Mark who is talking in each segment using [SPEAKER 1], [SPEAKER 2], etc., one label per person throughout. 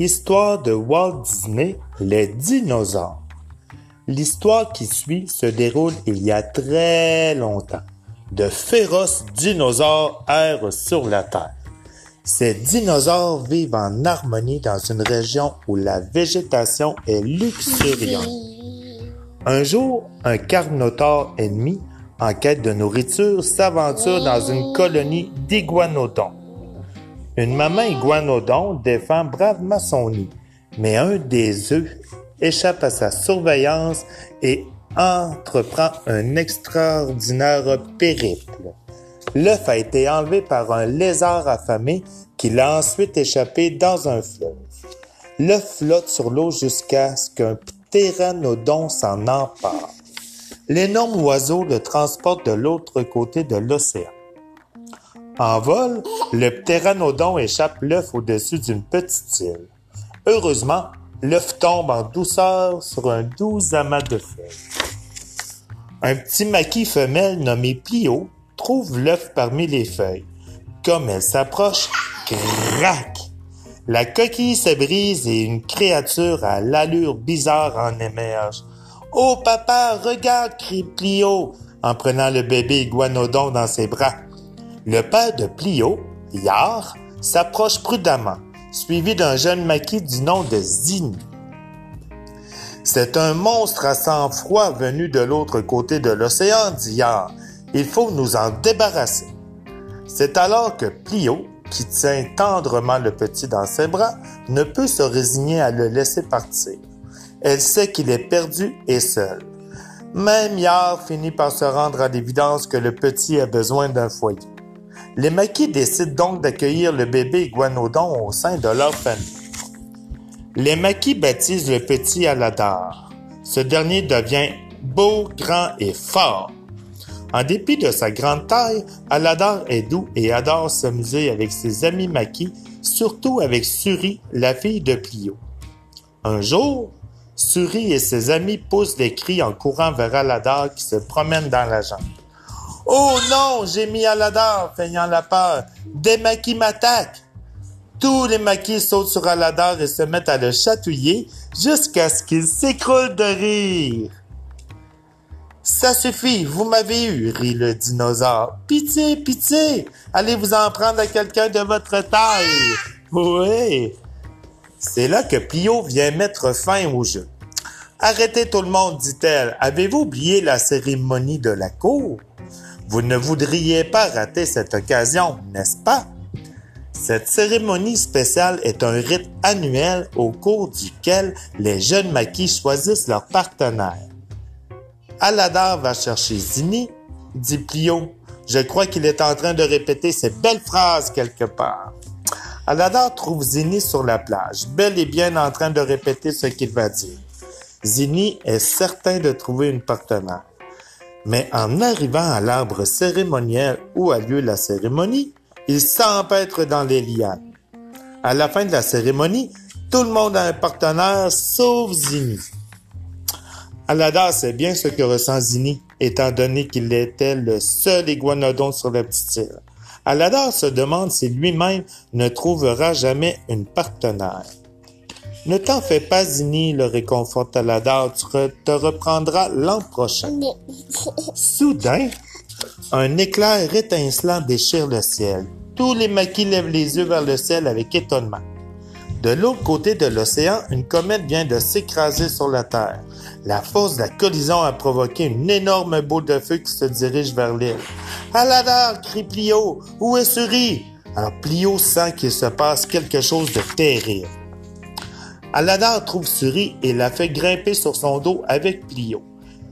[SPEAKER 1] Histoire de Walt Disney, les dinosaures. L'histoire qui suit se déroule il y a très longtemps. De féroces dinosaures errent sur la Terre. Ces dinosaures vivent en harmonie dans une région où la végétation est luxuriante. Un jour, un carnotaure ennemi, en quête de nourriture, s'aventure dans une colonie d'iguanodons. Une maman iguanodon défend bravement son nid, mais un des œufs échappe à sa surveillance et entreprend un extraordinaire périple. L'œuf a été enlevé par un lézard affamé qui l'a ensuite échappé dans un fleuve. L'œuf flotte sur l'eau jusqu'à ce qu'un ptéranodon s'en empare. L'énorme oiseau le transporte de l'autre côté de l'océan. En vol, le ptéranodon échappe l'œuf au-dessus d'une petite île. Heureusement, l'œuf tombe en douceur sur un doux amas de feuilles. Un petit maquis femelle nommé Plio trouve l'œuf parmi les feuilles. Comme elle s'approche, crac! La coquille se brise et une créature à l'allure bizarre en émerge. Oh papa, regarde, crie Plio en prenant le bébé iguanodon dans ses bras. Le père de Plio, Yar, s'approche prudemment, suivi d'un jeune maquis du nom de Zini. C'est un monstre à sang-froid venu de l'autre côté de l'océan, dit Yar. Il faut nous en débarrasser. C'est alors que Plio, qui tient tendrement le petit dans ses bras, ne peut se résigner à le laisser partir. Elle sait qu'il est perdu et seul. Même Yar finit par se rendre à l'évidence que le petit a besoin d'un foyer. Les maquis décident donc d'accueillir le bébé iguanodon au sein de leur famille. Les maquis baptisent le petit Aladar. Ce dernier devient beau, grand et fort. En dépit de sa grande taille, Aladar est doux et adore s'amuser avec ses amis maquis, surtout avec Suri, la fille de Plio. Un jour, Suri et ses amis poussent des cris en courant vers Aladar qui se promène dans la jungle. Oh non, j'ai mis Aladar, feignant la peur. Des maquis m'attaquent. Tous les maquis sautent sur Aladar et se mettent à le chatouiller jusqu'à ce qu'il s'écroule de rire. Ça suffit, vous m'avez eu, rit le dinosaure. Pitié, pitié, allez vous en prendre à quelqu'un de votre taille. Oui. C'est là que Pio vient mettre fin au jeu. Arrêtez tout le monde, dit-elle. Avez-vous oublié la cérémonie de la cour? Vous ne voudriez pas rater cette occasion, n'est-ce pas? Cette cérémonie spéciale est un rite annuel au cours duquel les jeunes maquis choisissent leur partenaire. Aladar va chercher Zini, dit Plio. Je crois qu'il est en train de répéter ces belles phrases quelque part. Aladar trouve Zini sur la plage, bel et bien en train de répéter ce qu'il va dire. Zini est certain de trouver une partenaire. Mais en arrivant à l'arbre cérémoniel où a lieu la cérémonie, il s'empêtre dans les lianes. À la fin de la cérémonie, tout le monde a un partenaire sauf Zini. Aladar sait bien ce que ressent Zini, étant donné qu'il était le seul iguanodon sur la petite île. Aladar se demande si lui-même ne trouvera jamais une partenaire. Ne t'en fais pas, Zini, le réconforte Aladar, tu te reprendras l'an prochain. Soudain, un éclair étincelant déchire le ciel. Tous les maquis lèvent les yeux vers le ciel avec étonnement. De l'autre côté de l'océan, une comète vient de s'écraser sur la Terre. La force de la collision a provoqué une énorme boule de feu qui se dirige vers l'île. Aladar, crie Plio, où est Suri? Alors Plio sent qu'il se passe quelque chose de terrible. Aladar trouve Suri et la fait grimper sur son dos avec Plio.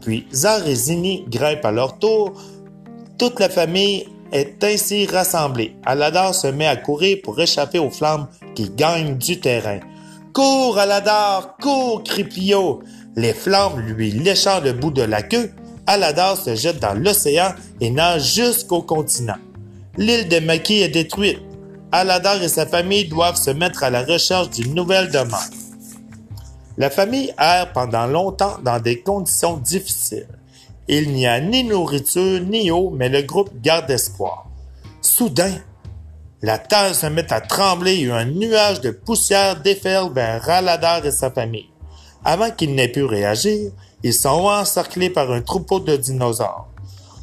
[SPEAKER 1] Puis Zar et Zini grimpent à leur tour. Toute la famille est ainsi rassemblée. Aladar se met à courir pour échapper aux flammes qui gagnent du terrain. Cours, Aladar, cours, crie Plio. Les flammes lui léchant le bout de la queue, Aladar se jette dans l'océan et nage jusqu'au continent. L'île de Maki est détruite. Aladar et sa famille doivent se mettre à la recherche d'une nouvelle demeure. La famille erre pendant longtemps dans des conditions difficiles. Il n'y a ni nourriture ni eau, mais le groupe garde espoir. Soudain, La terre se met à trembler et un nuage de poussière déferle vers Aladar et sa famille. Avant qu'ils n'aient pu réagir, ils sont encerclés par un troupeau de dinosaures.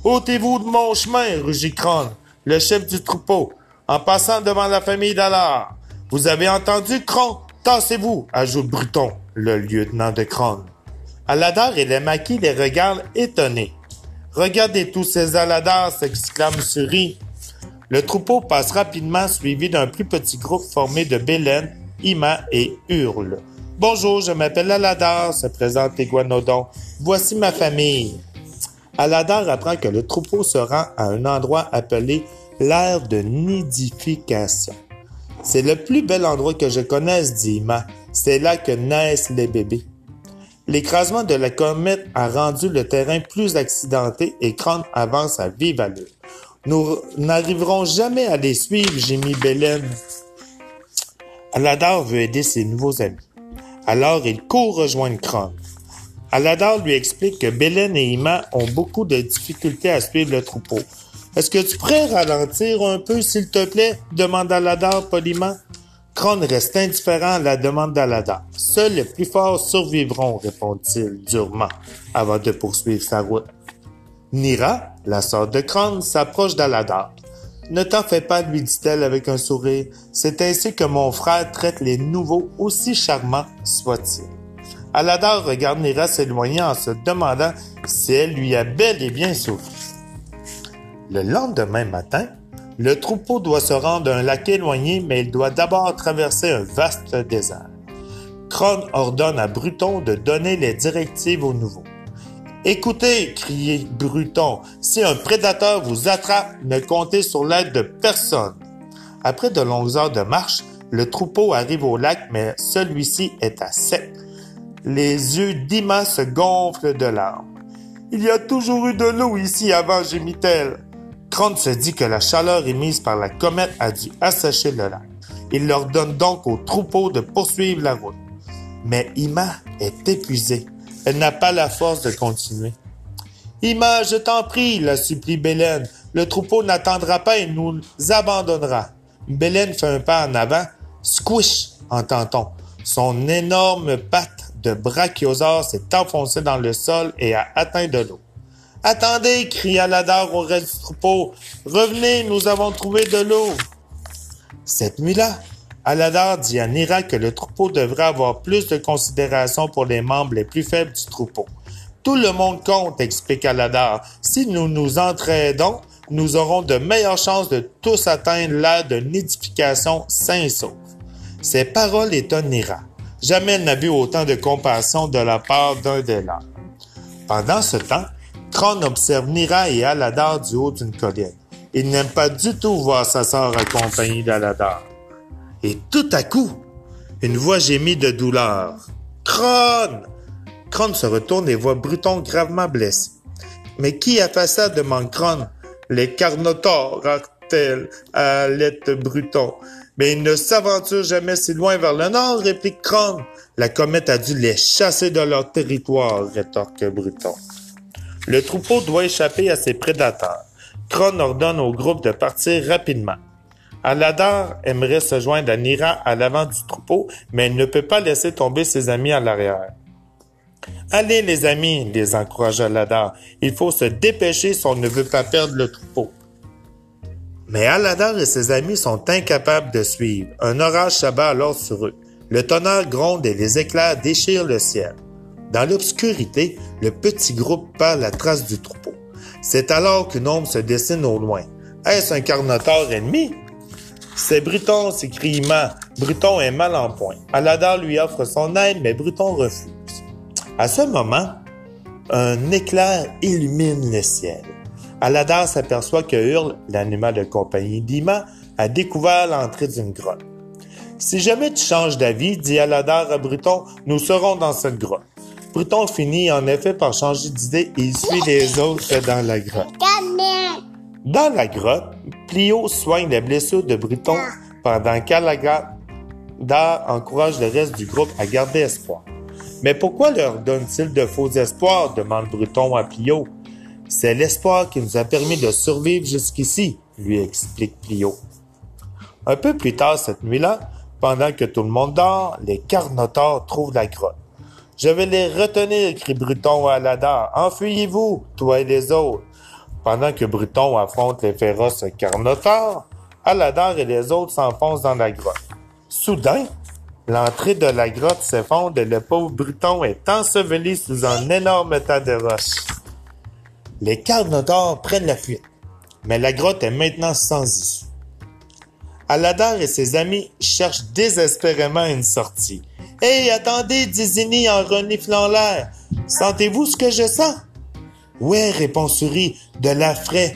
[SPEAKER 1] Ôtez-vous de mon chemin, rugit Kron, le chef du troupeau, en passant devant la famille d'Alar. Vous avez entendu, Kron? Tassez-vous, ajoute Bruton, le lieutenant de Kron. Aladar et les maquis les regardent étonnés. Regardez tous ces Aladars, s'exclame Suri. Le troupeau passe rapidement suivi d'un plus petit groupe formé de Bélène, Ima et Hurle. Bonjour, je m'appelle Aladar, se présente Iguanodon. Voici ma famille. Aladar apprend que le troupeau se rend à un endroit appelé l'aire de nidification. C'est le plus bel endroit que je connaisse, dit Ima. C'est là que naissent les bébés. L'écrasement de la comète a rendu le terrain plus accidenté et Kron avance à vive allure. Nous n'arriverons jamais à les suivre, gémit Bélène. Aladar veut aider ses nouveaux amis. Alors il court rejoindre Kron. Aladar lui explique que Bélène et Ima ont beaucoup de difficultés à suivre le troupeau. Est-ce que tu pourrais ralentir un peu, s'il te plaît? demande Aladar poliment. Kron reste indifférent à la demande d'Aladar. Seuls les plus forts survivront, répond-il durement, avant de poursuivre sa route. Nira, la sœur de Kron, s'approche d'Aladar. Ne t'en fais pas, lui dit-elle avec un sourire. C'est ainsi que mon frère traite les nouveaux, aussi charmants soient-ils. Aladar regarde Nira s'éloigner en se demandant si elle lui a bel et bien souffert. Le lendemain matin, le troupeau doit se rendre à un lac éloigné, mais il doit d'abord traverser un vaste désert. Kron ordonne à Bruton de donner les directives aux nouveaux. Écoutez, criait Bruton, si un prédateur vous attrape, ne comptez sur l'aide de personne. Après de longues heures de marche, le troupeau arrive au lac, mais celui-ci est à sec. Les yeux d'Ima se gonflent de larmes. Il y a toujours eu de l'eau ici avant, gémit-elle. Kron se dit que la chaleur émise par la comète a dû assécher le lac. Il leur donne donc au troupeau de poursuivre la route. Mais Ima est épuisée. Elle n'a pas la force de continuer. Ima, je t'en prie, la supplie Bélène. Le troupeau n'attendra pas et nous abandonnera. Bélène fait un pas en avant. Squish, entend-on. Son énorme patte de brachiosaure s'est enfoncée dans le sol et a atteint de l'eau. Attendez, cria Aladar au reste du troupeau. Revenez, nous avons trouvé de l'eau. Cette nuit-là, Aladar dit à Nira que le troupeau devrait avoir plus de considération pour les membres les plus faibles du troupeau. Tout le monde compte, explique Aladar. Si nous nous entraidons, nous aurons de meilleures chances de tous atteindre l'ère de nidification sain et sauf. Ces paroles étonnent Nira. Jamais elle n'a vu autant de compassion de la part d'un des leurs. Pendant ce temps, Kron observe Nira et Aladar du haut d'une colline. Il n'aime pas du tout voir sa sœur accompagnée d'Aladar. Et tout à coup, une voix gémit de douleur. Kron! Kron se retourne et voit Bruton gravement blessé. Mais qui a fait ça? demande Kron. Les Carnotaures, t à l'aide Bruton. Mais ils ne s'aventurent jamais si loin vers le nord, réplique Kron. La comète a dû les chasser de leur territoire, rétorque Bruton. Le troupeau doit échapper à ses prédateurs. Kron ordonne au groupe de partir rapidement. Aladar aimerait se joindre à Nira à l'avant du troupeau, mais il ne peut pas laisser tomber ses amis à l'arrière. Allez les amis, les encouragea Aladar, il faut se dépêcher si on ne veut pas perdre le troupeau. Mais Aladar et ses amis sont incapables de suivre. Un orage s'abat alors sur eux. Le tonnerre gronde et les éclairs déchirent le ciel. Dans l'obscurité, le petit groupe perd la trace du troupeau. C'est alors qu'une ombre se dessine au loin. Est-ce un carnotaure ennemi? C'est Bruton, s'écrie Ima. Bruton est mal en point. Aladar lui offre son aide, mais Bruton refuse. À ce moment, un éclair illumine le ciel. Aladar s'aperçoit que Hurle, l'animal de compagnie d'Ima, a découvert l'entrée d'une grotte. Si jamais tu changes d'avis, dit Aladar à Bruton, nous serons dans cette grotte. Bruton finit en effet par changer d'idée et suit les autres dans la grotte? Dans la grotte, Plio soigne les blessures de Bruton pendant qu'Aladar encourage le reste du groupe à garder espoir. Mais pourquoi leur donne-t-il de faux espoirs? demande Bruton à Plio. C'est l'espoir qui nous a permis de survivre jusqu'ici, lui explique Plio. Un peu plus tard cette nuit-là, pendant que tout le monde dort, les carnotaures trouvent la grotte. Je vais les retenir, crie Bruton à Aladar. Enfuyez-vous, toi et les autres. Pendant que Bruton affronte les féroces carnotaures, Aladar et les autres s'enfoncent dans la grotte. Soudain, l'entrée de la grotte s'effondre et le pauvre Bruton est enseveli sous un énorme tas de roches. Les carnotaures prennent la fuite, mais la grotte est maintenant sans issue. Aladar et ses amis cherchent désespérément une sortie. Hé, attendez, dit Zini en reniflant l'air. Sentez-vous ce que je sens? Ouais, répond Souris, de frais.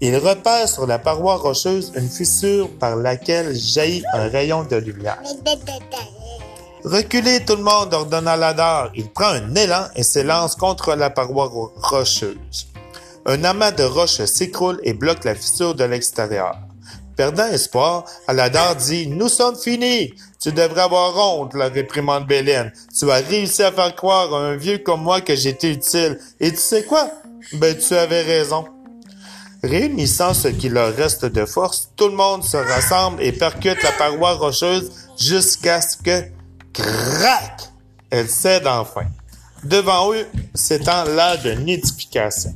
[SPEAKER 1] Il repère sur la paroi rocheuse une fissure par laquelle jaillit un rayon de lumière. Reculez tout le monde, ordonna Aladar. Il prend un élan et s'élance contre la paroi rocheuse. Un amas de roches s'écroule et bloque la fissure de l'extérieur. Perdant espoir, Aladar dit Nous sommes finis. Tu devrais avoir honte, la réprimande Bélène. Tu as réussi à faire croire à un vieux comme moi que j'étais utile. Et tu sais quoi? Ben, tu avais raison. Réunissant ce qui leur reste de force, tout le monde se rassemble et percute la paroi rocheuse jusqu'à ce que, crac, elle cède enfin. Devant eux s'étend là de nidification.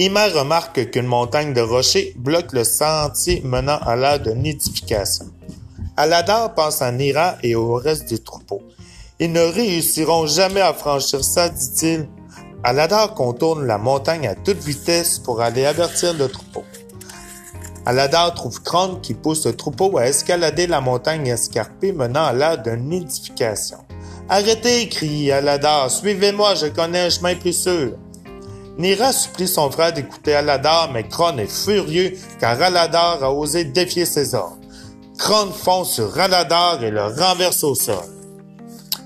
[SPEAKER 1] Ima remarque qu'une montagne de rochers bloque le sentier menant à l'ère de nidification. Aladar pense à Nira et au reste du troupeau. Ils ne réussiront jamais à franchir ça, dit-il. Aladar contourne la montagne à toute vitesse pour aller avertir le troupeau. Aladar trouve Kron qui pousse le troupeau à escalader la montagne escarpée menant à l'ère de nidification. Arrêtez, crie Aladar, suivez-moi, je connais un chemin plus sûr. Nira supplie son frère d'écouter Aladar, mais Kron est furieux car Aladar a osé défier ses ordres. Kron fonce sur Aladar et le renverse au sol.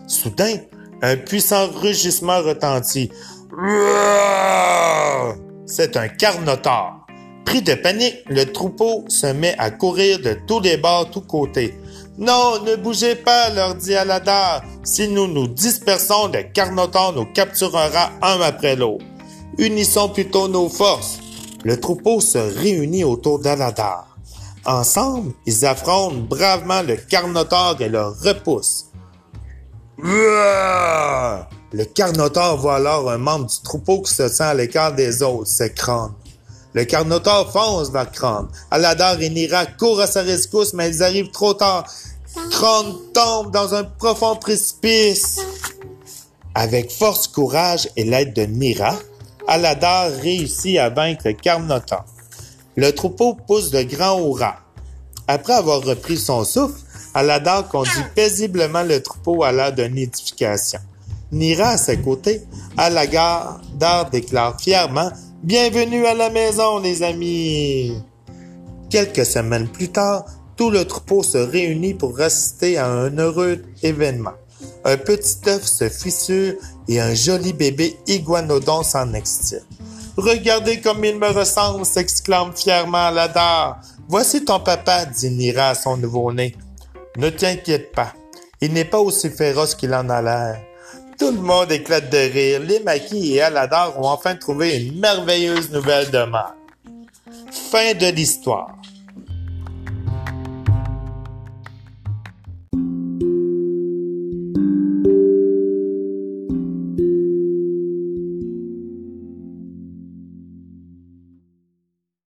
[SPEAKER 1] Soudain, un puissant rugissement retentit. C'est un carnotaure. Pris de panique, le troupeau se met à courir de tous les bords, tous côtés. Non, ne bougez pas, leur dit Aladar. Si nous nous dispersons, le carnotaure nous capturera un après l'autre. Unissons plutôt nos forces. Le troupeau se réunit autour d'Aladar. Ensemble, ils affrontent bravement le Carnotaure et le repoussent. Le Carnotaure voit alors un membre du troupeau qui se sent à l'écart des autres, c'est Kron. Le Carnotaure fonce vers Kron. Aladar et Nira courent à sa rescousse, mais ils arrivent trop tard. Kron tombe dans un profond précipice. Avec force, courage et l'aide de Nira, Aladar réussit à vaincre le Carnotaure. Le troupeau pousse de grands hurrahs. Après avoir repris son souffle, Aladar conduit paisiblement le troupeau à l'heure de nidification. Nira à ses côtés, Aladar déclare fièrement Bienvenue à la maison, les amis! Quelques semaines plus tard, tout le troupeau se réunit pour assister à un heureux événement. Un petit œuf se fissure et un joli bébé iguanodon s'en extire. Regardez comme il me ressemble, s'exclame fièrement Aladar. Voici ton papa, dit Nira à son nouveau-né. Ne t'inquiète pas, il n'est pas aussi féroce qu'il en a l'air. Tout le monde éclate de rire. Les maquis et Aladar ont enfin trouvé une merveilleuse nouvelle de. Fin de l'histoire.